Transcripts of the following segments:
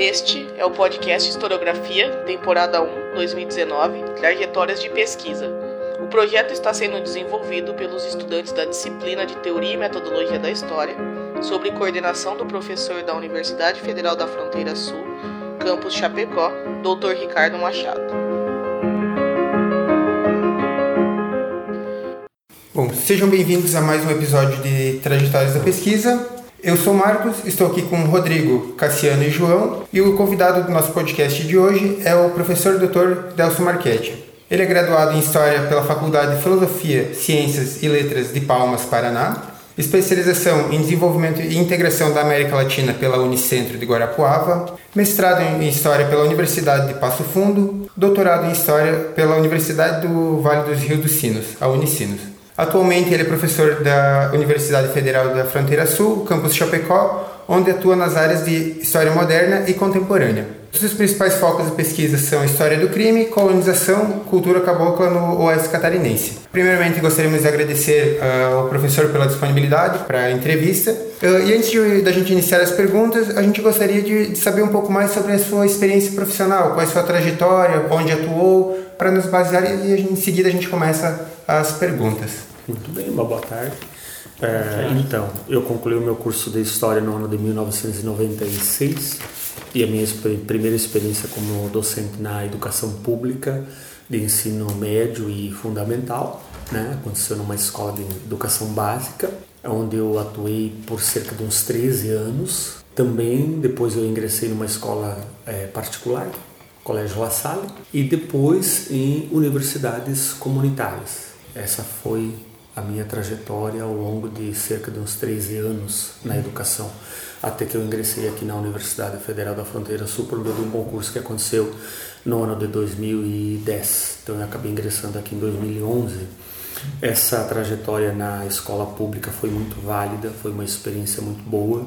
Este é o podcast Historiografia, temporada 1, 2019, Trajetórias de Pesquisa. O projeto está sendo desenvolvido pelos estudantes da disciplina de Teoria e Metodologia da História, sob coordenação do professor da Universidade Federal da Fronteira Sul, campus Chapecó, Dr. Ricardo Machado. Bom, sejam bem-vindos a mais um episódio de Trajetórias da Pesquisa. Eu sou Marcos, estou aqui com Rodrigo, Cassiano e João, e o convidado do nosso podcast de hoje é o professor Dr. Delcio Marchetti. Ele é graduado em História pela Faculdade de Filosofia, Ciências e Letras de Palmas, Paraná, especialização em Desenvolvimento e Integração da América Latina pela Unicentro de Guarapuava, mestrado em História pela Universidade de Passo Fundo, doutorado em História pela Universidade do Vale dos Rios dos Sinos, a Unicinos. Atualmente ele é professor da Universidade Federal da Fronteira Sul, campus Chapecó, onde atua nas áreas de História Moderna e Contemporânea. Os seus principais focos de pesquisa são História do Crime, Colonização, Cultura Cabocla no Oeste Catarinense. Primeiramente, gostaríamos de agradecer uh, ao professor pela disponibilidade para a entrevista. Uh, e antes de, da gente iniciar as perguntas, a gente gostaria de, de saber um pouco mais sobre a sua experiência profissional, qual é a sua trajetória, onde atuou, para nos basear e em seguida a gente começa as perguntas. Muito bem, uma boa tarde. É, então, eu concluí o meu curso de História no ano de 1996 e a minha primeira experiência como docente na educação pública de ensino médio e fundamental né? aconteceu numa escola de educação básica, onde eu atuei por cerca de uns 13 anos. Também depois eu ingressei numa escola é, particular, Colégio La Salle, e depois em universidades comunitárias. Essa foi a minha trajetória ao longo de cerca de uns 13 anos na educação, até que eu ingressei aqui na Universidade Federal da Fronteira Sul por meio de um concurso que aconteceu no ano de 2010. Então eu acabei ingressando aqui em 2011. Essa trajetória na escola pública foi muito válida, foi uma experiência muito boa,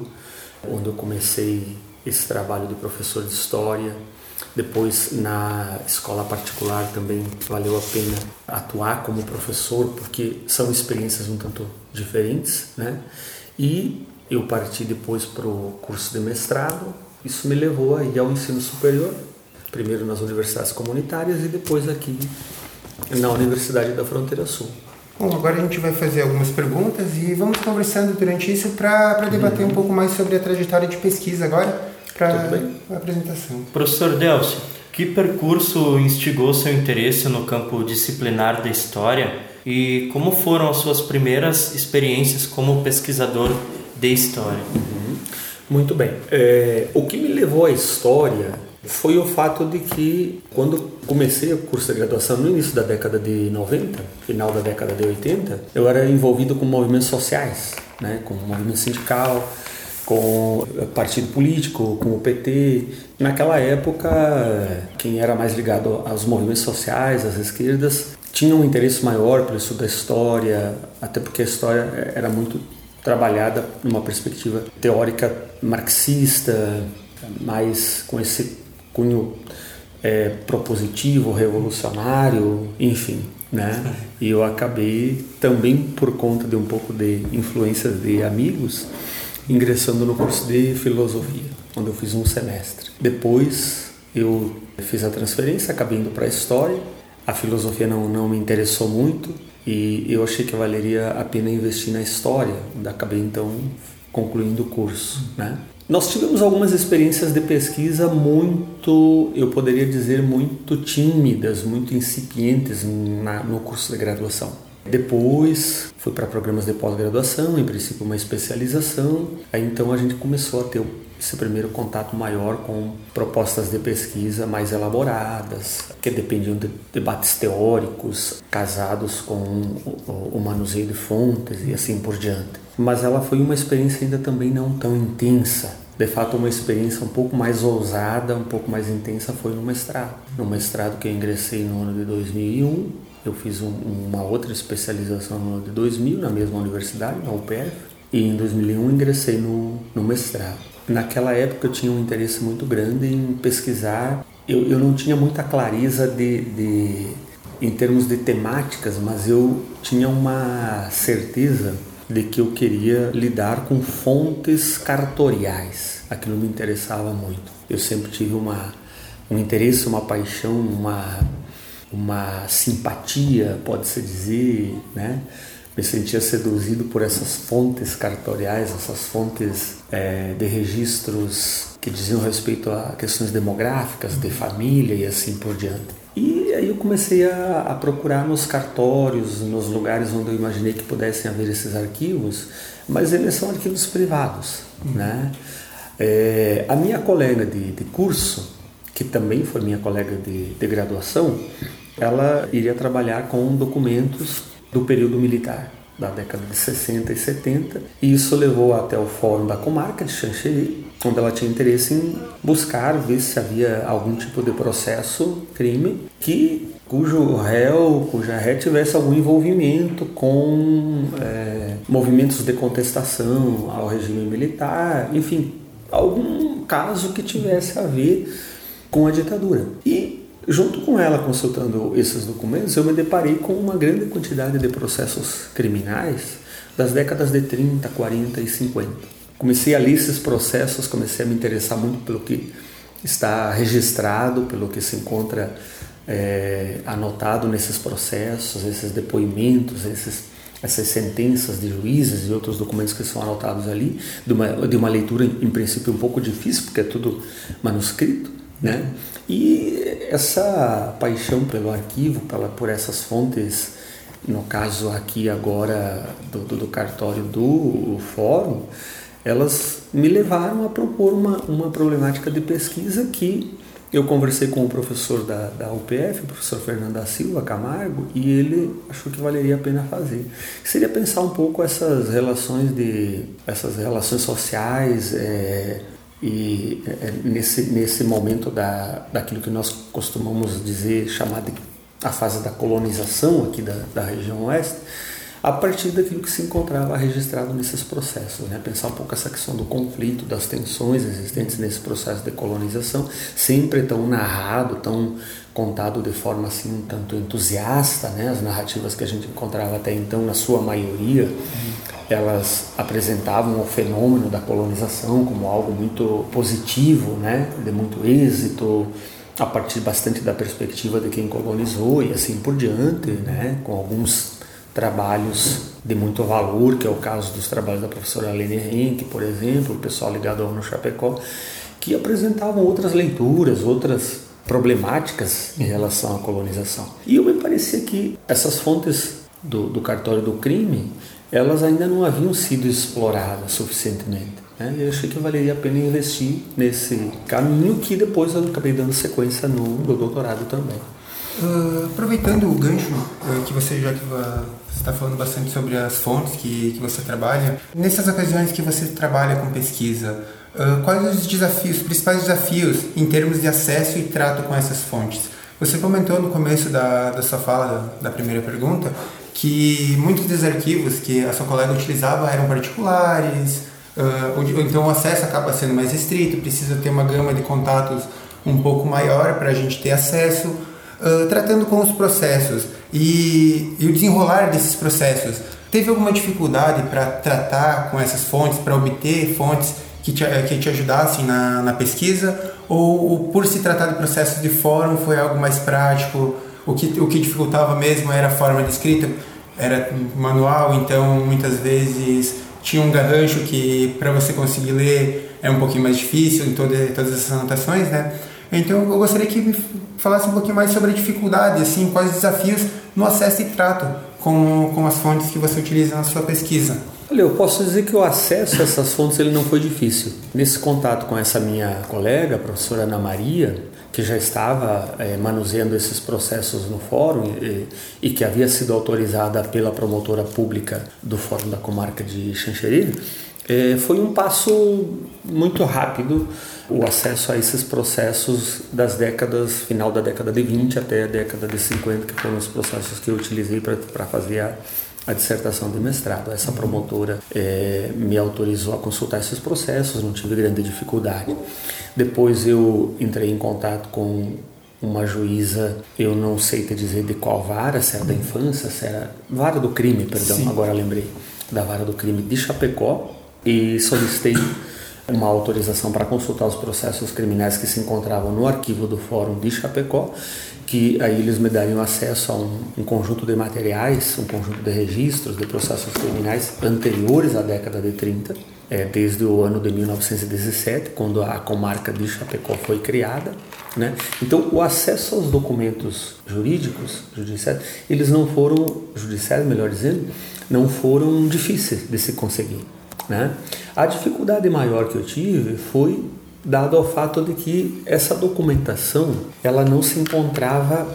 onde eu comecei esse trabalho de professor de história, depois, na escola particular também valeu a pena atuar como professor, porque são experiências um tanto diferentes, né? E eu parti depois para o curso de mestrado. Isso me levou aí ao ensino superior, primeiro nas universidades comunitárias e depois aqui na Universidade da Fronteira Sul. Bom, agora a gente vai fazer algumas perguntas e vamos conversando durante isso para debater uhum. um pouco mais sobre a trajetória de pesquisa agora para a apresentação. Professor Delcio, que percurso instigou seu interesse no campo disciplinar da história e como foram as suas primeiras experiências como pesquisador de história? Uhum. Muito bem. É, o que me levou à história foi o fato de que, quando comecei o curso de graduação no início da década de 90, final da década de 80, eu era envolvido com movimentos sociais, né, com o movimento sindical, com partido político, com o PT. Naquela época, quem era mais ligado aos movimentos sociais, às esquerdas, tinha um interesse maior pelo estudo da história, até porque a história era muito trabalhada numa perspectiva teórica marxista, mais com esse cunho é, propositivo, revolucionário, enfim. Né? E eu acabei também por conta de um pouco de influência de amigos ingressando no curso de filosofia, onde eu fiz um semestre. Depois eu fiz a transferência, acabei indo para a história. A filosofia não, não me interessou muito e eu achei que valeria a pena investir na história. Acabei então concluindo o curso, né? Nós tivemos algumas experiências de pesquisa muito, eu poderia dizer, muito tímidas, muito incipientes na, no curso de graduação. Depois fui para programas de pós-graduação, em princípio uma especialização. Aí então a gente começou a ter esse primeiro contato maior com propostas de pesquisa mais elaboradas, que dependiam de debates teóricos, casados com o, manuseio de fontes e assim por diante. Mas ela foi uma experiência ainda também não tão intensa. De fato, uma experiência um pouco mais ousada, um pouco mais intensa foi no mestrado. No mestrado que eu ingressei no ano de 2001, eu fiz um, uma outra especialização no ano de 2000 na mesma universidade, na UPF, e em 2001 ingressei no, no mestrado. Naquela época eu tinha um interesse muito grande em pesquisar. Eu, eu não tinha muita clareza de, de, em termos de temáticas, mas eu tinha uma certeza de que eu queria lidar com fontes cartoriais. Aquilo me interessava muito. Eu sempre tive uma, um interesse, uma paixão, uma, uma simpatia, pode-se dizer, né? me sentia seduzido por essas fontes cartoriais, essas fontes é, de registros que diziam respeito a questões demográficas, de família e assim por diante. E aí eu comecei a, a, procurar nos cartórios, nos lugares onde eu imaginei que pudessem haver esses arquivos, mas eles são arquivos privados, uhum. né? É, a minha colega de, de, curso, que também foi minha colega de, de graduação, ela iria trabalhar com documentos do período militar da década de 60 e 70, e isso levou até o Fórum da Comarca de Xanxerê, onde ela tinha interesse em buscar ver se havia algum tipo de processo, crime, que cujo réu, cuja ré tivesse algum envolvimento com é, movimentos de contestação ao regime militar, enfim, algum caso que tivesse a ver com a ditadura. E Junto com ela consultando esses documentos, eu me deparei com uma grande quantidade de processos criminais das décadas de 30, 40 e 50. Comecei a ler esses processos, comecei a me interessar muito pelo que está registrado, pelo que se encontra é, anotado nesses processos, esses depoimentos, esses, essas sentenças de juízes e outros documentos que são anotados ali, de uma, de uma leitura em princípio um pouco difícil, porque é tudo manuscrito, né? E essa paixão pelo arquivo, pela, por essas fontes, no caso aqui agora do, do, do cartório do fórum, elas me levaram a propor uma, uma problemática de pesquisa que eu conversei com o professor da, da UPF, o professor Fernando da Silva Camargo, e ele achou que valeria a pena fazer. Seria pensar um pouco essas relações de essas relações sociais, é, e é, nesse, nesse momento da, daquilo que nós costumamos dizer, chamar de a fase da colonização aqui da, da região oeste, a partir daquilo que se encontrava registrado nesses processos. Né? Pensar um pouco essa questão do conflito, das tensões existentes nesse processo de colonização, sempre tão narrado, tão contado de forma assim um tanto entusiasta, né? as narrativas que a gente encontrava até então, na sua maioria, elas apresentavam o fenômeno da colonização como algo muito positivo, né? de muito êxito, a partir bastante da perspectiva de quem colonizou e assim por diante, né? com alguns trabalhos de muito valor, que é o caso dos trabalhos da professora Helene Henke, por exemplo, o pessoal ligado ao no Chapecó, que apresentavam outras leituras, outras problemáticas em relação à colonização. E eu me parecia que essas fontes do, do cartório do crime, elas ainda não haviam sido exploradas suficientemente. Né? Eu achei que valeria a pena investir nesse caminho que depois eu acabei dando sequência no, no doutorado também. Uh, aproveitando o gancho uh, que você já que está falando bastante sobre as fontes que, que você trabalha, nessas ocasiões que você trabalha com pesquisa, uh, quais os desafios, os principais desafios em termos de acesso e trato com essas fontes? Você comentou no começo da, da sua fala, da, da primeira pergunta, que muitos dos arquivos que a sua colega utilizava eram particulares, ou então o acesso acaba sendo mais restrito, precisa ter uma gama de contatos um pouco maior para a gente ter acesso tratando com os processos e, e o desenrolar desses processos. Teve alguma dificuldade para tratar com essas fontes, para obter fontes que te, que te ajudassem na, na pesquisa? Ou, ou, por se tratar de processos de fórum foi algo mais prático? O que, o que dificultava mesmo era a forma de escrita? Era manual, então muitas vezes tinha um garrancho que para você conseguir ler é um pouquinho mais difícil em toda, todas essas anotações, né? Então eu gostaria que me falasse um pouquinho mais sobre a dificuldade, assim, quais os desafios no acesso e trato com, com as fontes que você utiliza na sua pesquisa. Olha, eu posso dizer que o acesso a essas fontes ele não foi difícil. Nesse contato com essa minha colega, a professora Ana Maria, que já estava é, manuseando esses processos no fórum e, e, que havia sido autorizada pela promotora pública do Fórum da Comarca de Xanxerê, é, foi um passo muito rápido o acesso a esses processos das décadas, final da década de 20 até a década de 50, que foram os processos que eu utilizei para fazer a, a dissertação de mestrado. Essa promotora é, me autorizou a consultar esses processos, não tive grande dificuldade. Depois eu entrei em contato com uma juíza, eu não sei te dizer de qual vara, se era da infância, se era vara do crime, perdão, Sim. agora lembrei da Vara do Crime de Chapecó e solicitei uma autorização para consultar os processos criminais que se encontravam no arquivo do Fórum de Chapecó, que aí eles me dariam acesso a um, um, conjunto de materiais, um conjunto de registros de processos criminais anteriores à década de 30, é, desde o ano de 1917, quando a comarca de Chapecó foi criada. Né? Então, o acesso aos documentos jurídicos, judiciais, eles não foram, judiciais melhor dizendo, não foram difíceis de se conseguir. Né? A dificuldade maior que eu tive foi dado ao fato de que essa documentação ela não se encontrava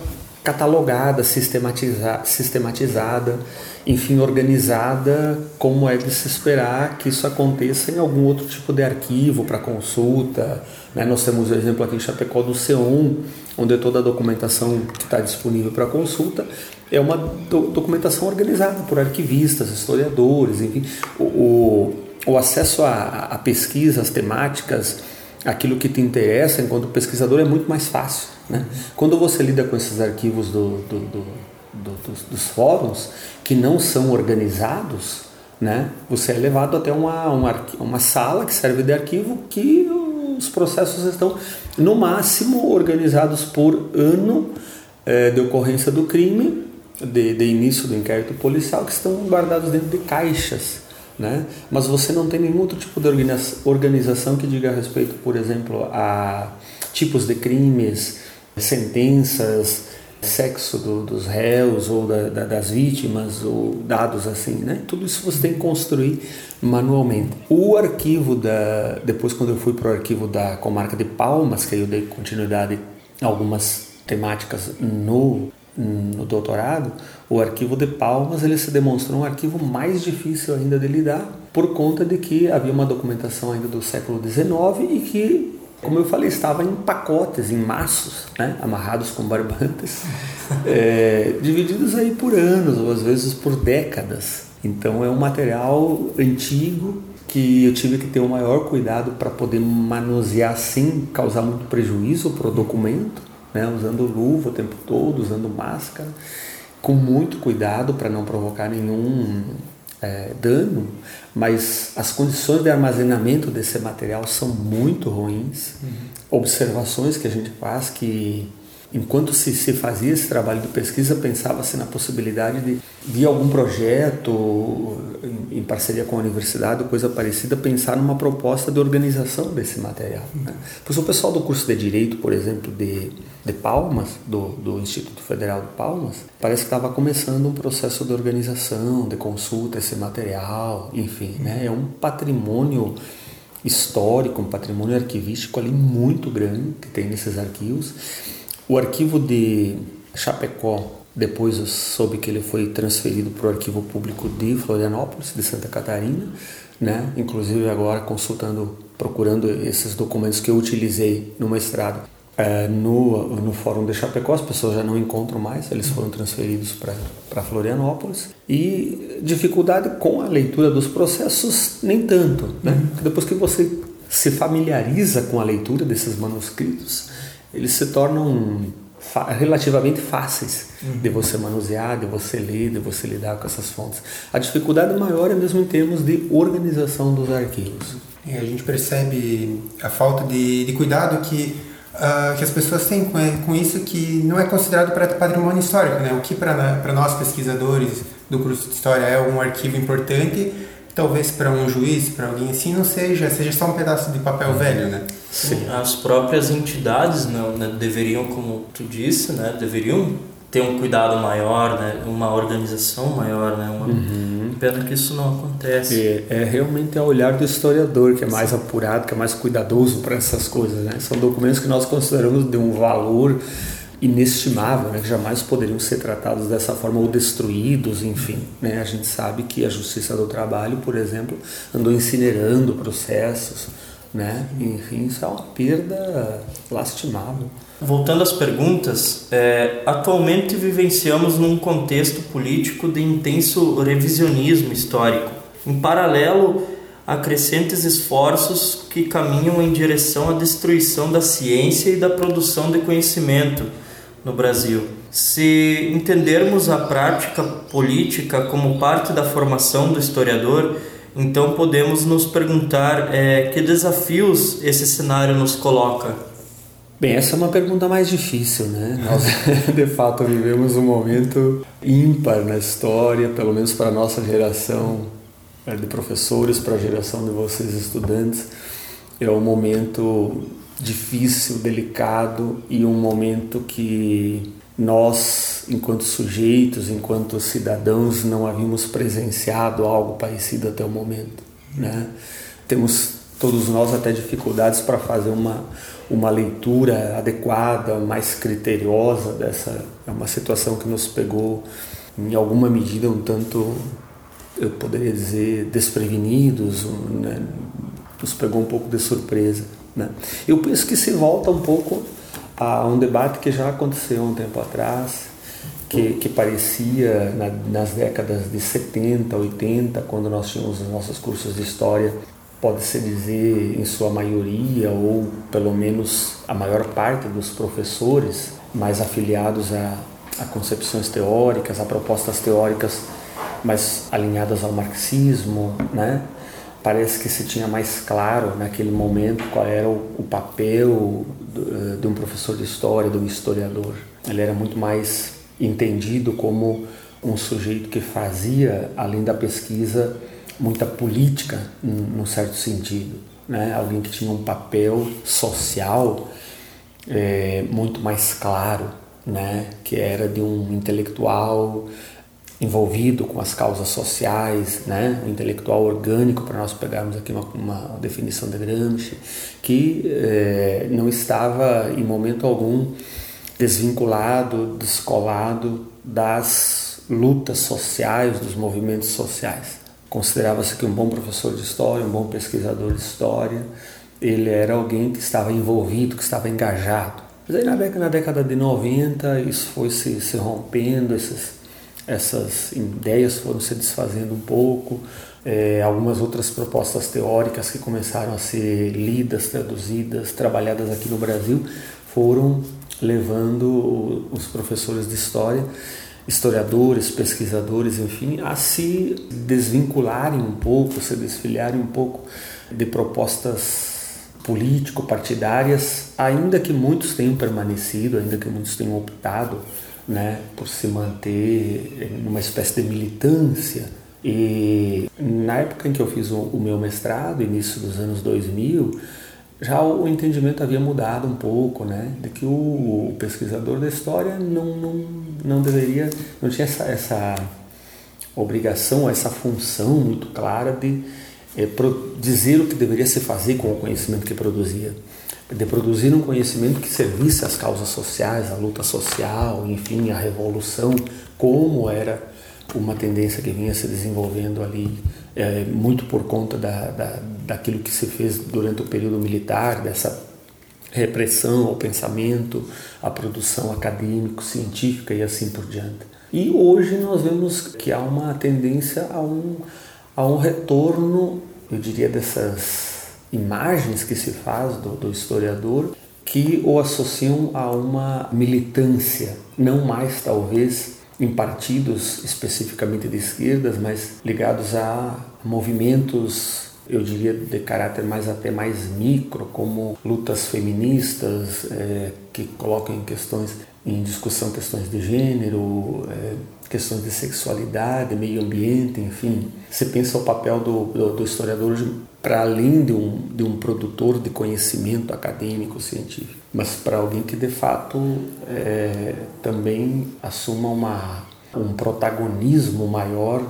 catalogada, sistematiza, sistematizada, enfim, organizada, como é de se esperar que isso aconteça em algum outro tipo de arquivo para consulta. Né? Nós temos o exemplo aqui em Chapecó do C1, onde toda a documentação que está disponível para consulta é uma do, documentação organizada por arquivistas, historiadores, enfim. O, o, o acesso a, a pesquisas temáticas, aquilo que te interessa enquanto pesquisador é muito mais fácil. Né? Quando você lida com esses arquivos do, do, do, dos, dos, fóruns que não são organizados, né? você é levado até uma, uma, uma sala que serve de arquivo que os processos estão no máximo organizados por ano é, de ocorrência do crime, de, de início do inquérito policial, que estão guardados dentro de caixas né? Mas você não tem nenhum outro tipo de organização que diga a respeito, por exemplo, a tipos de crimes, sentenças, sexo do, dos réus ou da, da, das vítimas ou dados assim, né? Tudo isso você tem que construir manualmente. O arquivo da depois quando eu fui para o arquivo da comarca de Palmas, que eu dei continuidade a algumas temáticas no no doutorado, o arquivo de Palmas ele se demonstrou um arquivo mais difícil ainda de lidar por conta de que havia uma documentação ainda do século XIX e que, como eu falei, estava em pacotes, em maços, né, amarrados com barbantes, é, divididos aí por anos ou às vezes por décadas. Então é um material antigo que eu tive que ter o maior cuidado para poder manusear sem causar muito prejuízo para o documento né, usando luva o tempo todo, usando máscara, com muito cuidado para não provocar nenhum é, dano, mas as condições de armazenamento desse material são muito ruins. Uhum. Observações que a gente faz que enquanto se, se fazia esse trabalho de pesquisa, pensava-se na possibilidade de, de algum projeto, em, em, parceria com a universidade, coisa parecida, pensar numa proposta de organização desse material. Né? Pois o pessoal do curso de Direito, por exemplo, de, de Palmas, do, do Instituto Federal de Palmas, parece que estava começando um processo de organização, de consulta esse material, enfim, né? é um patrimônio histórico, um patrimônio arquivístico ali muito grande que tem nesses arquivos o arquivo de Chapecó, depois eu soube que ele foi transferido para o arquivo público de Florianópolis, de Santa Catarina, né? Inclusive agora consultando, procurando esses documentos que eu utilizei no mestrado. É, no, no Fórum de Chapecó, as pessoas já não encontram mais, eles foram transferidos para Florianópolis. E dificuldade com a leitura dos processos, nem tanto. Né? Depois que você se familiariza com a leitura desses manuscritos, eles se tornam relativamente fáceis uhum. de você manusear, de você ler, de você lidar com essas fontes. A dificuldade maior é mesmo em termos de organização dos arquivos. E a gente percebe a falta de, de cuidado que, uh, que as pessoas têm com, com isso que não é considerado patrimônio histórico. Né? O que para nós pesquisadores do curso de História é um arquivo importante, talvez para um juiz, para alguém assim, não seja, seja só um pedaço de papel velho, né? Sim. As próprias entidades não, né, deveriam, como tu disse, né, deveriam ter um cuidado maior, né, uma organização maior, né, uma... uhum. pena que isso não acontece. É, é realmente o olhar do historiador que é mais apurado, que é mais cuidadoso para essas coisas, né? São documentos que nós consideramos de um valor inestimável, né, que jamais poderiam ser tratados dessa forma ou destruídos, enfim. Né? A gente sabe que a Justiça do Trabalho, por exemplo, andou incinerando processos, né? Enfim, isso é uma perda lastimável. Voltando às perguntas, é, atualmente vivenciamos num contexto político de intenso revisionismo histórico. Em paralelo, há crescentes esforços que caminham em direção à destruição da ciência e da produção de conhecimento no Brasil. Se entendermos a prática política como parte da formação do historiador, então podemos nos perguntar é, que desafios esse cenário nos coloca. Bem, essa é uma pergunta mais difícil, né? Nós, de fato, vivemos um momento ímpar na história, pelo menos para a nossa geração é, de professores, para a geração de vocês estudantes. É um momento difícil, delicado e um momento que nós, enquanto sujeitos, enquanto cidadãos, não havíamos presenciado algo parecido até o momento. Né? Temos todos nós até dificuldades para fazer uma, uma leitura adequada, mais criteriosa dessa. É uma situação que nos pegou, em alguma medida, um tanto, eu poderia dizer, desprevenidos, né? nos pegou um pouco de surpresa. Né? Eu penso que se volta um pouco a um debate que já aconteceu um tempo atrás, que, que parecia na, nas décadas de 70, 80, quando nós tínhamos os nossos cursos de história, pode-se dizer em sua maioria, ou pelo menos a maior parte dos professores mais afiliados a, a concepções teóricas, a propostas teóricas mais alinhadas ao marxismo, né? Parece que se tinha mais claro naquele momento qual era o, o papel do, de um professor de história, de um historiador. Ele era muito mais entendido como um sujeito que fazia, além da pesquisa, muita política, num certo sentido. Né? Alguém que tinha um papel social é, muito mais claro, né? que era de um intelectual envolvido com as causas sociais, né, um intelectual orgânico, para nós pegarmos aqui uma, uma definição de Gramsci, que eh, não estava em momento algum desvinculado, descolado das lutas sociais, dos movimentos sociais. Considerava-se que um bom professor de história, um bom pesquisador de história, ele era alguém que estava envolvido, que estava engajado. Mas aí na década, na década de 90 isso foi se, se rompendo, esses essas ideias foram se desfazendo um pouco, é, algumas outras propostas teóricas que começaram a ser lidas, traduzidas, trabalhadas aqui no Brasil, foram levando os professores de história, historiadores, pesquisadores, enfim, a se desvincularem um pouco, se desfiliarem um pouco de propostas político-partidárias, ainda que muitos tenham permanecido, ainda que muitos tenham optado né, por se manter numa espécie de militância. E na época em que eu fiz o, meu mestrado, início dos anos 2000, já o entendimento havia mudado um pouco, né, de que o, pesquisador da história não, não, não deveria, não tinha essa, essa obrigação, essa função muito clara de é, dizer o que deveria se fazer com o conhecimento que produzia de produzir um conhecimento que servisse às causas sociais, à luta social, enfim, à revolução, como era uma tendência que vinha se desenvolvendo ali, é, muito por conta da, da, daquilo que se fez durante o período militar, dessa repressão ao pensamento, à produção acadêmico-científica e assim por diante. E hoje nós vemos que há uma tendência a um, a um retorno, eu diria, dessas imagens que se faz do, do historiador que o associam a uma militância, não mais talvez em partidos especificamente de esquerdas, mas ligados a movimentos, eu diria, de caráter mais até mais micro, como lutas feministas é, que colocam em questões em discussão questões de gênero, é, questões de sexualidade, meio ambiente, enfim. Você pensa o papel do, do, do historiador para além de um, de um produtor de conhecimento acadêmico, científico, mas para alguém que de fato é, também assuma uma, um protagonismo maior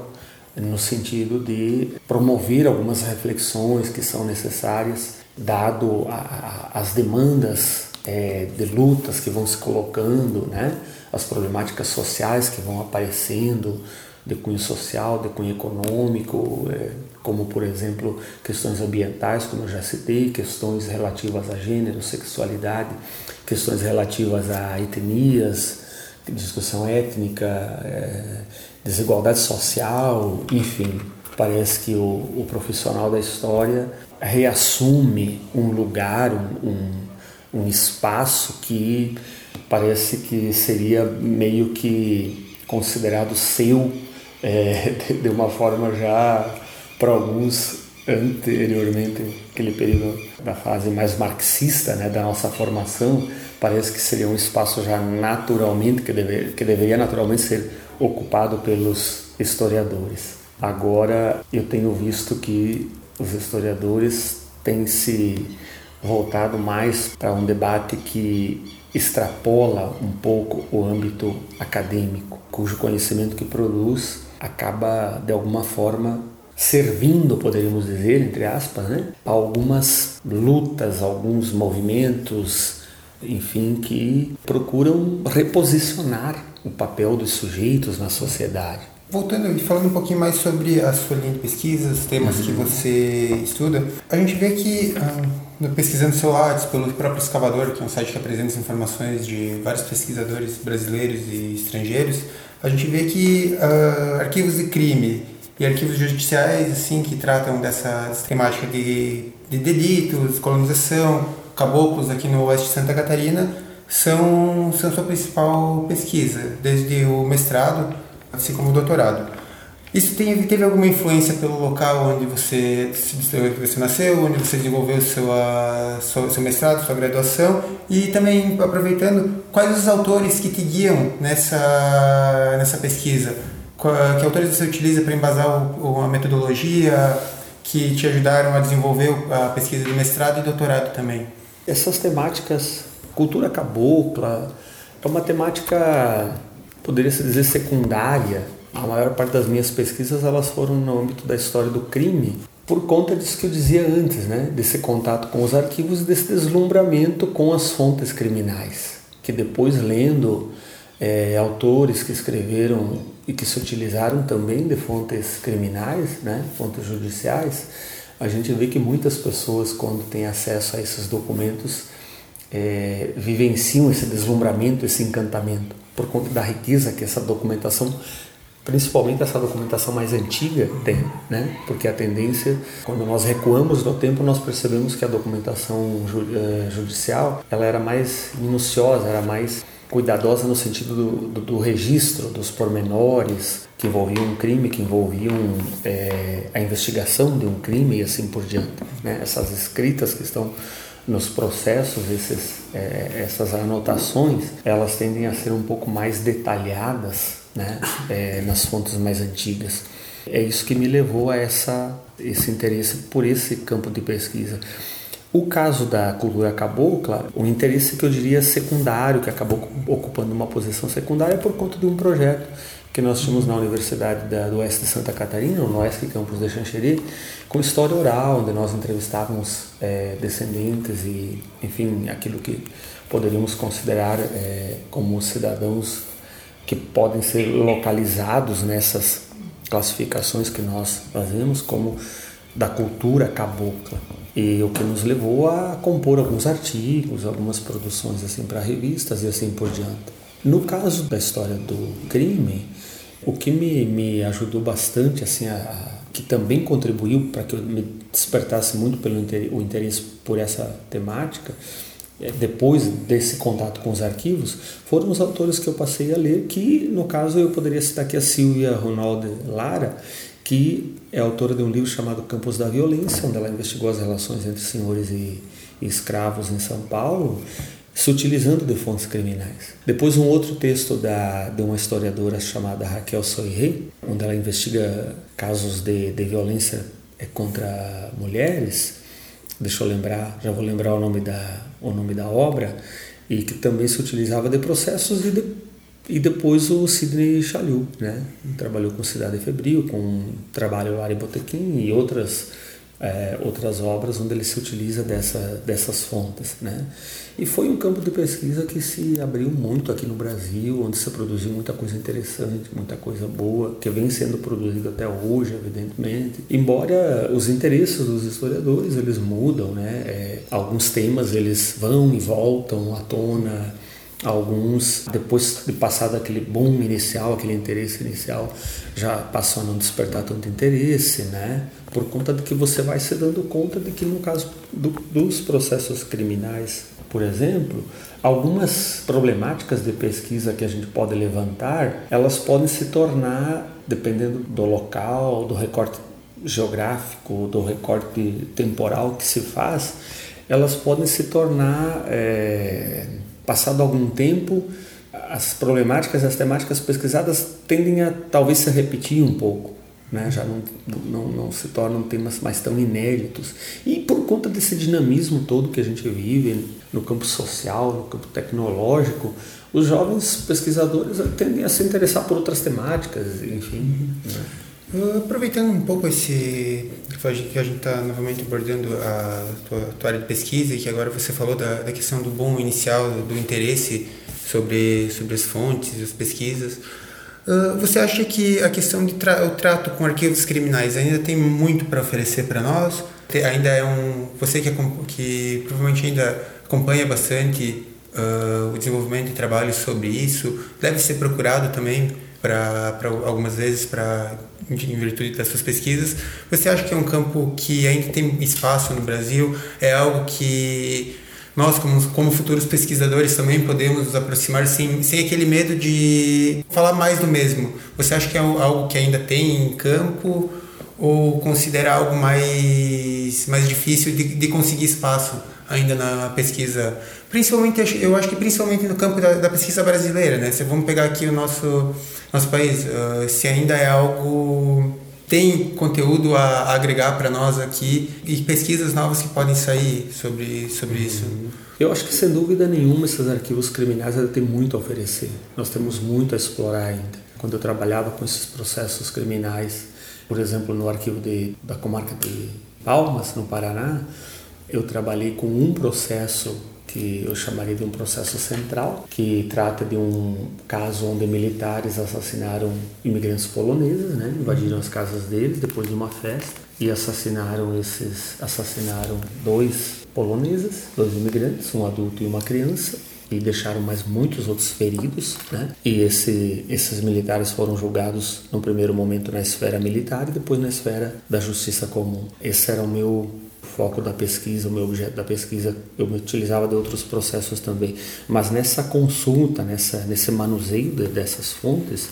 no sentido de promover algumas reflexões que são necessárias, dado a, a, as demandas é, de lutas que vão se colocando, né? as problemáticas sociais que vão aparecendo, de cunho social, de cunho econômico, é, como por exemplo questões ambientais, como eu já citei, questões relativas a gênero, sexualidade, questões relativas a etnias, discussão étnica, é, desigualdade social, enfim. Parece que o, o, profissional da história reassume um lugar, um, um, um espaço que parece que seria meio que considerado seu é, de uma forma já para alguns anteriormente aquele período da fase mais marxista né da nossa formação parece que seria um espaço já naturalmente que, deve, que deveria naturalmente ser ocupado pelos historiadores. Agora eu tenho visto que os historiadores têm se voltado mais para um debate que extrapola um pouco o âmbito acadêmico, cujo conhecimento que produz acaba de alguma forma servindo, poderíamos dizer, entre aspas, né, a algumas lutas, alguns movimentos, enfim, que procuram reposicionar o papel dos sujeitos na sociedade. Voltando e falando um pouquinho mais sobre a sua linha de pesquisa, os temas uhum. que você estuda, a gente vê que ah, pesquisando Lattes pelo próprio Escavador, que é um site que apresenta informações de vários pesquisadores brasileiros e estrangeiros, a gente vê que ah, arquivos de crime e arquivos judiciais assim que tratam dessa temática de, de delitos, colonização, caboclos aqui no oeste de Santa Catarina são, são sua principal pesquisa, desde o mestrado assim como o doutorado. Isso tem, teve alguma influência pelo local onde você, você nasceu, onde você desenvolveu sua, sua, seu mestrado, sua graduação? E também, aproveitando, quais os autores que te guiam nessa, nessa pesquisa? Que autores você utiliza para embasar o, a metodologia que te ajudaram a desenvolver a pesquisa de mestrado e doutorado também? Essas temáticas, cultura cabocla, é uma temática poderia se dizer secundária. A maior parte das minhas pesquisas elas foram no âmbito da história do crime, por conta disso que eu dizia antes, né? desse contato com os arquivos e desse deslumbramento com as fontes criminais, que depois lendo é, autores que escreveram e que se utilizaram também de fontes criminais, né? fontes judiciais, a gente vê que muitas pessoas, quando têm acesso a esses documentos, é, vivenciam esse deslumbramento, esse encantamento por conta da riqueza que essa documentação, principalmente essa documentação mais antiga, tem, né? Porque a tendência, quando nós recuamos no tempo, nós percebemos que a documentação eh, judicial ela era mais minuciosa, era mais cuidadosa no sentido do, do, do, registro dos pormenores que envolviam um crime, que envolviam é, a investigação de um crime e assim por diante. Né? Essas escritas que estão nos processos, esses, é, essas anotações, elas tendem a ser um pouco mais detalhadas né, é, nas fontes mais antigas. É isso que me levou a essa, esse interesse por esse campo de pesquisa. O caso da cultura cabocla, o interesse que eu diria secundário, que acabou ocupando uma posição secundária, é por conta de um projeto que nós tínhamos na Universidade da, do Oeste de Santa Catarina, no Oeste Campus de Xanxerê, com história oral, onde nós entrevistávamos é, descendentes e, enfim, aquilo que poderíamos considerar é, como cidadãos que podem ser localizados nessas classificações que nós fazemos como da cultura cabocla e o que nos levou a compor alguns artigos, algumas produções assim para revistas e assim por diante. No caso da história do crime, o que me, me ajudou bastante, assim, a, a que também contribuiu para que eu me despertasse muito pelo o interesse por essa temática, depois desse contato com os arquivos, foram os autores que eu passei a ler, que no caso eu poderia citar aqui a Silvia Ronaldo Lara, que é autora de um livro chamado Campos da Violência, onde ela investigou as relações entre senhores e, escravos em São Paulo, se utilizando de fontes criminais. Depois um outro texto da, de uma historiadora chamada Raquel Soiré, onde ela investiga casos de, de violência contra mulheres, deixa eu lembrar, já vou lembrar o nome da, o nome da obra, e que também se utilizava de processos e, de, e depois o Sidney Chalhoub, né? trabalhou com Cidade Febril, com Trabalho Lar e Botequim e outras é, outras obras onde ele se utiliza dessa, dessas fontes. Né? E foi um campo de pesquisa que se abriu muito aqui no Brasil, onde se produziu muita coisa interessante, muita coisa boa, que vem sendo produzida até hoje, evidentemente. Embora os interesses dos historiadores eles mudam, né? É, alguns temas eles vão e voltam à tona, Alguns, depois de passado aquele boom inicial, aquele interesse inicial, já passou a não despertar tanto interesse, né? Por conta de que você vai se dando conta de que no caso do, dos processos criminais por exemplo, algumas problemáticas de pesquisa que a gente pode levantar, elas podem se tornar, dependendo do local, do recorte geográfico, do recorte temporal que se faz, elas podem se tornar, é, passado algum tempo, as problemáticas, as temáticas pesquisadas tendem a talvez se repetir um pouco. Né? já não, não, não se tornam temas mais tão inéditos. E por conta desse dinamismo todo que a gente vive no campo social, no campo tecnológico, os jovens pesquisadores tendem a se interessar por outras temáticas, enfim. Né? Aproveitando um pouco esse que a gente está novamente abordando a tua, tua, área de pesquisa e que agora você falou da, da questão do bom inicial, do interesse sobre, sobre as fontes, as pesquisas. Uh, você acha que a questão de tra o trato com arquivos criminais ainda tem muito para oferecer para nós? Ainda é um você que, que provavelmente ainda acompanha bastante uh, o desenvolvimento de trabalhos sobre isso, deve ser procurado também para algumas vezes para em virtude das suas pesquisas. Você acha que é um campo que ainda tem espaço no Brasil? É algo que nós, como, como futuros pesquisadores, também podemos nos aproximar sem, sem aquele medo de falar mais do mesmo? Você acha que é algo que ainda tem em campo ou considera algo mais, mais difícil de, de conseguir espaço ainda na pesquisa? Principalmente, eu acho que principalmente no campo da, da pesquisa brasileira, né? Se vamos pegar aqui o nosso, nosso país, uh, se ainda é algo tem conteúdo a, agregar para nós aqui e pesquisas novas que podem sair sobre, sobre isso. Eu acho que sem dúvida nenhuma esses arquivos criminais ainda têm muito a oferecer. Nós temos muito a explorar ainda. Quando eu trabalhava com esses processos criminais, por exemplo, no arquivo de, da comarca de Palmas, no Paraná, eu trabalhei com um processo que eu chamaria de um processo central, que trata de um caso onde militares assassinaram imigrantes poloneses, né? invadiram as casas deles depois de uma festa e assassinaram esses assassinaram dois poloneses, dois imigrantes, um adulto e uma criança e deixaram mais muitos outros feridos, né? E esse, esses militares foram julgados no primeiro momento na esfera militar e depois na esfera da justiça comum. Esse era o meu foco da pesquisa, o meu objeto da pesquisa, eu me utilizava de outros processos também. Mas nessa consulta, nessa, nesse manuseio de, dessas fontes,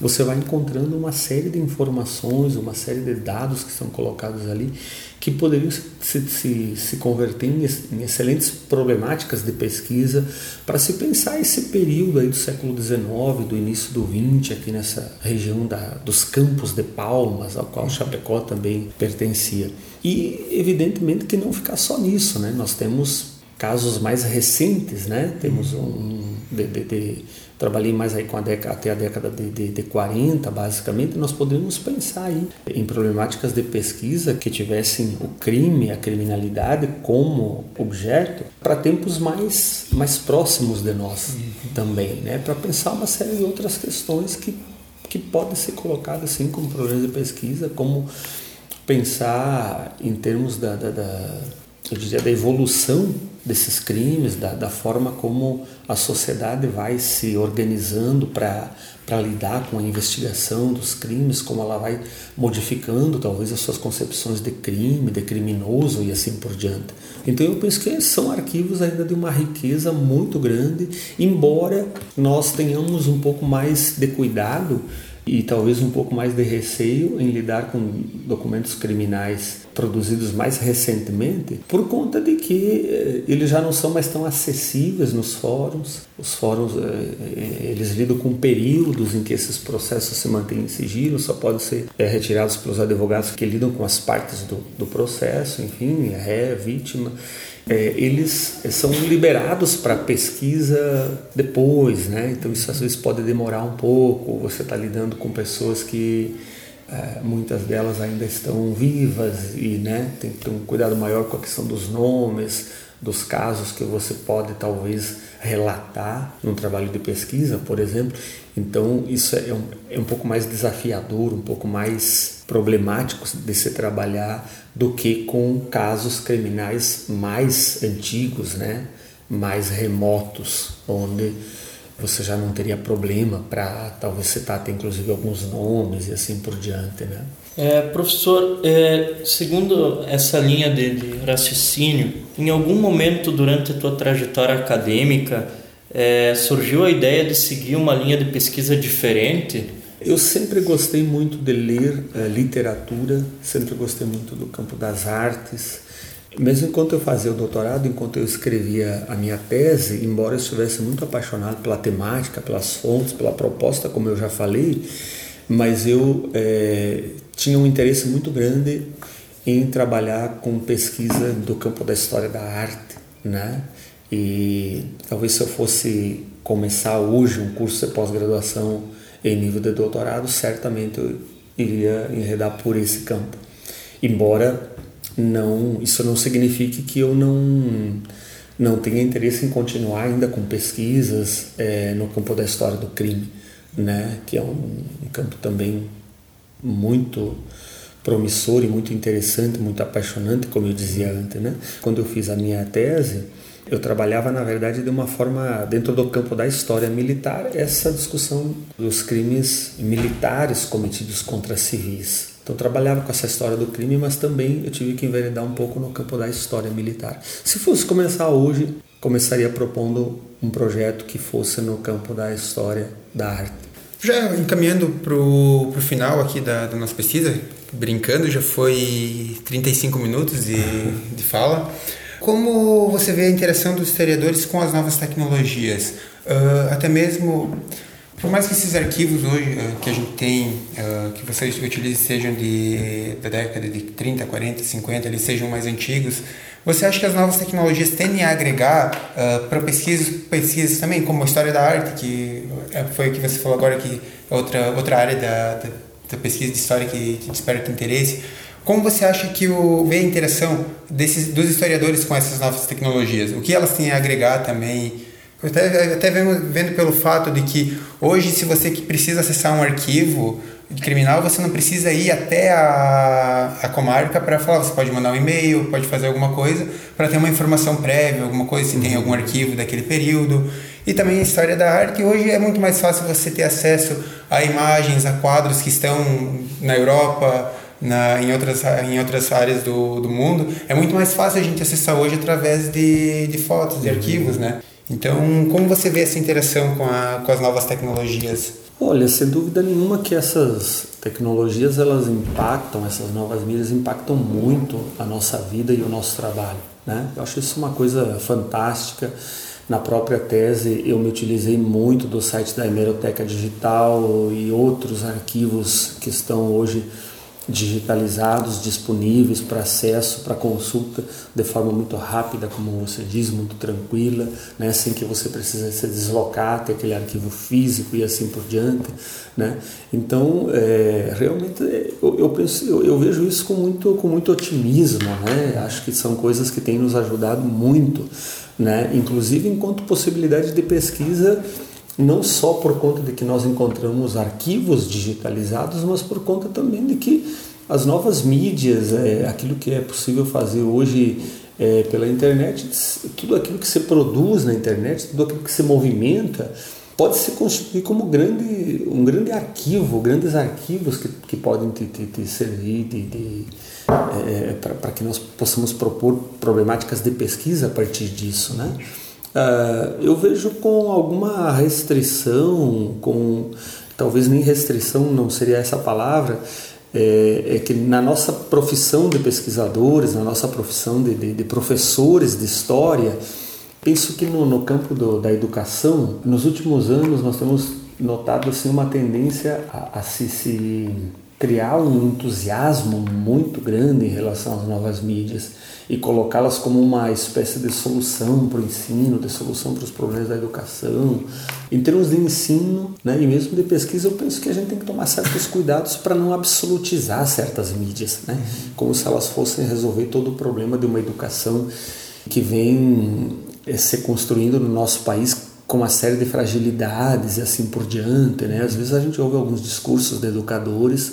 você vai encontrando uma série de informações, uma série de dados que são colocados ali que poderiam se, se, se converter em, excelentes problemáticas de pesquisa para se pensar esse período aí do século XIX, do início do XX, aqui nessa região da, dos campos de Palmas, ao qual Chapecó também pertencia. E evidentemente que não ficar só nisso, né? Nós temos casos mais recentes, né? Temos um de, de, de trabalhei mais aí com a década, até a década de, de, de 40, basicamente, nós poderíamos pensar aí em problemáticas de pesquisa que tivessem o crime, a criminalidade como objeto para tempos mais, mais próximos de nós uhum. também, né? Para pensar uma série de outras questões que, que podem ser colocadas assim como problemas de pesquisa, como pensar em termos da, da, da eu diria, da evolução desses crimes, da, da forma como a sociedade vai se organizando para lidar com a investigação dos crimes, como ela vai modificando talvez as suas concepções de crime, de criminoso e assim por diante. Então eu penso que são arquivos ainda de uma riqueza muito grande, embora nós tenhamos um pouco mais de cuidado e talvez um pouco mais de receio em lidar com documentos criminais produzidos mais recentemente, por conta de que eh, eles já não são mais tão acessíveis nos fóruns. Os fóruns eh, eh, eles lidam com períodos em que esses processos se mantêm em sigilo, só podem ser retirados pelos advogados que lidam com as partes do, do processo, enfim, ré, vítima é, eles são liberados para pesquisa depois, né? Então isso às vezes pode demorar um pouco. Você está lidando com pessoas que é, muitas delas ainda estão vivas e, né? Tem que ter um cuidado maior com a questão dos nomes, dos casos que você pode talvez relatar num trabalho de pesquisa, por exemplo. Então isso é um, é um pouco mais desafiador, um pouco mais problemático de se trabalhar do que com casos criminais mais antigos, né? mais remotos, onde você já não teria problema para talvez citar até inclusive alguns nomes e assim por diante, né? É, professor, é, segundo essa linha de, de raciocínio, Em algum momento durante a tua trajetória acadêmica é, surgiu a ideia de seguir uma linha de pesquisa diferente? Eu sempre gostei muito de ler uh, literatura, sempre gostei muito do campo das artes. Mesmo enquanto eu fazia o doutorado, enquanto eu escrevia a minha tese, embora eu estivesse muito apaixonado pela temática, pelas fontes, pela proposta, como eu já falei, mas eu é, tinha um interesse muito grande em trabalhar com pesquisa do campo da história da arte, né? E talvez se eu fosse começar hoje um curso de pós-graduação em nível de doutorado, certamente eu iria enredar por esse campo. Embora não, isso não signifique que eu não não tenha interesse em continuar ainda com pesquisas é, no campo da história do crime, né? Que é um, um campo também muito promissor e muito interessante, muito apaixonante, como eu dizia antes, né? Quando eu fiz a minha tese, eu trabalhava na verdade de uma forma dentro do campo da história militar essa discussão dos crimes militares cometidos contra civis. Então trabalhava com essa história do crime, mas também eu tive que enveredar um pouco no campo da história militar. Se fosse começar hoje, começaria propondo um projeto que fosse no campo da história da arte. Já encaminhando para o final aqui da, da nossa pesquisa, brincando, já foi 35 minutos de, de fala. Como você vê a interação dos historiadores com as novas tecnologias? Uh, até mesmo, por mais que esses arquivos hoje uh, que a gente tem, uh, que vocês utilizem, sejam de, da década de 30, 40, 50, eles sejam mais antigos, você acha que as novas tecnologias tendem a agregar para pesquisas, pesquisas também, como a história da arte, que foi o que você falou agora, que é outra, outra área da, da, da pesquisa de história que, que desperta interesse? Como você acha que o, vê a interação desses, dos historiadores com essas novas tecnologias? O que elas têm a agregar também? Até, até vendo, vendo pelo fato de que hoje, se você precisa acessar um arquivo criminal, você não precisa ir até a, a comarca para falar. Você pode mandar um e-mail, pode fazer alguma coisa para ter uma informação prévia, alguma coisa, se tem algum arquivo daquele período. E também a história da arte. Hoje é muito mais fácil você ter acesso a imagens, a quadros que estão na Europa, na, em, outras, em outras áreas do, do mundo, é muito mais fácil a gente acessar hoje através de, de fotos, de uhum. arquivos, né? Então, como você vê essa interação com, a, com as novas tecnologias? Olha, sem dúvida nenhuma que essas tecnologias elas impactam, essas novas mídias impactam muito a nossa vida e o nosso trabalho, né? Eu acho isso uma coisa fantástica. Na própria tese, eu me utilizei muito do site da Hemeroteca Digital e outros arquivos que estão hoje digitalizados, disponíveis para acesso, para consulta de forma muito rápida, como você diz, muito tranquila, né? sem que você precise se deslocar, ter aquele arquivo físico e assim por diante. Né? Então, é, realmente, eu, eu, penso, eu, eu, vejo isso com muito, com muito otimismo. Né? Acho que são coisas que têm nos ajudado muito, né? inclusive enquanto possibilidade de pesquisa não só por conta de que nós encontramos arquivos digitalizados, mas por conta também de que as novas mídias, é, aquilo que é possível fazer hoje é, pela internet, tudo aquilo que se produz na internet, tudo aquilo que se movimenta, pode se constituir como grande, um grande arquivo, grandes arquivos que, que podem te, te, te servir de, de é, para que nós possamos propor problemáticas de pesquisa a partir disso, né? Uh, eu vejo com alguma restrição, com talvez nem restrição não seria essa palavra, é, é, que na nossa profissão de pesquisadores, na nossa profissão de, de, de professores de história, penso que no, no campo do, da educação, nos últimos anos nós temos notado assim, uma tendência a, a se, se criar um entusiasmo muito grande em relação às novas mídias e colocá-las como uma espécie de solução para o ensino, de solução para os problemas da educação. Em termos de ensino né, e mesmo de pesquisa, eu penso que a gente tem que tomar certos cuidados para não absolutizar certas mídias, né, como se elas fossem resolver todo o problema de uma educação que vem eh, se construindo no nosso país com uma série de fragilidades e assim por diante. Né? Às vezes a gente ouve alguns discursos de educadores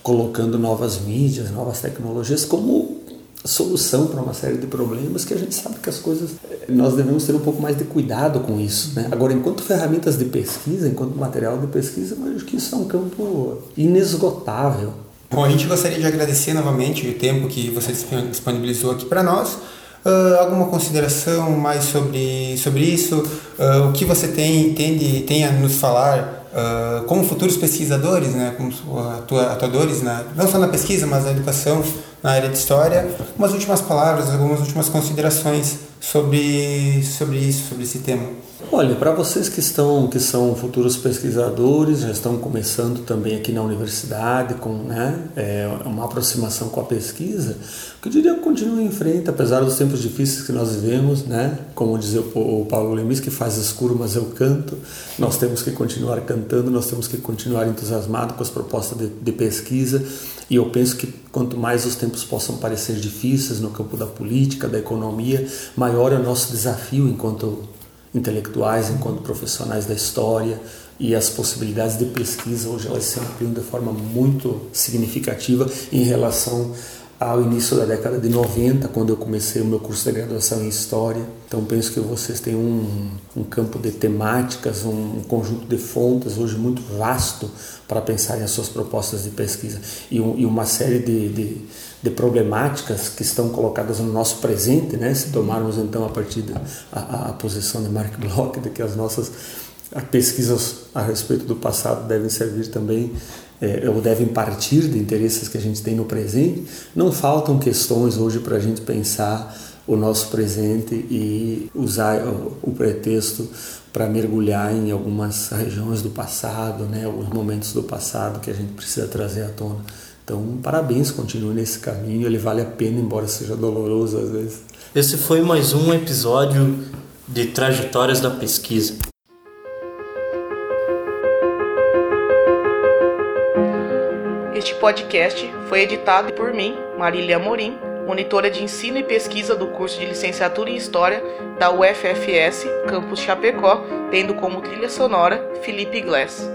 colocando novas mídias, novas tecnologias como solução para uma série de problemas que a gente sabe que as coisas nós devemos ter um pouco mais de cuidado com isso né? agora enquanto ferramentas de pesquisa enquanto material de pesquisa eu acho que isso é um campo inesgotável bom a gente gostaria de agradecer novamente o tempo que você disponibilizou aqui para nós Uh, alguma consideração mais sobre, sobre isso? Uh, o que você tem, entende, tem a nos falar uh, como futuros pesquisadores, né, como atuadores, na, não só na pesquisa, mas na educação, na área de história? Umas últimas palavras, algumas últimas considerações sobre, sobre isso, sobre esse tema. Olha, para vocês que estão que são futuros pesquisadores, já estão começando também aqui na universidade com né, é, uma aproximação com a pesquisa, eu diria que continuem em frente, apesar dos tempos difíceis que nós vivemos, né? Como dizia o, o Paulo Lemis, que faz escuro, mas eu canto. Nós temos que continuar cantando, nós temos que continuar entusiasmados com as propostas de, de pesquisa. E eu penso que quanto mais os tempos possam parecer difíceis no campo da política, da economia, maior é o nosso desafio enquanto intelectuais, enquanto profissionais da história e as possibilidades de pesquisa hoje elas se ampliam de forma muito significativa em relação ao início da década de 90, quando eu comecei o meu curso de graduação em História. Então penso que vocês têm um, um campo de temáticas, um, um, conjunto de fontes hoje muito vasto para pensar as suas propostas de pesquisa e, um, e uma série de, de, de, problemáticas que estão colocadas no nosso presente, né? se tomarmos então a partir da a, posição de Mark Bloch de que as nossas pesquisas a respeito do passado devem servir também é, ou devem partir de interesses que a gente tem no presente, não faltam questões hoje para a gente pensar o nosso presente e usar o, pretexto para mergulhar em algumas regiões do passado, né, alguns momentos do passado que a gente precisa trazer à tona. Então, parabéns, continue nesse caminho, ele vale a pena, embora seja doloroso às vezes. Esse foi mais um episódio de Trajetórias da Pesquisa. Podcast foi editado por mim, Marília Amorim, monitora de ensino e pesquisa do curso de licenciatura em História da UFFS, campus Chapecó, tendo como trilha sonora Felipe Glass.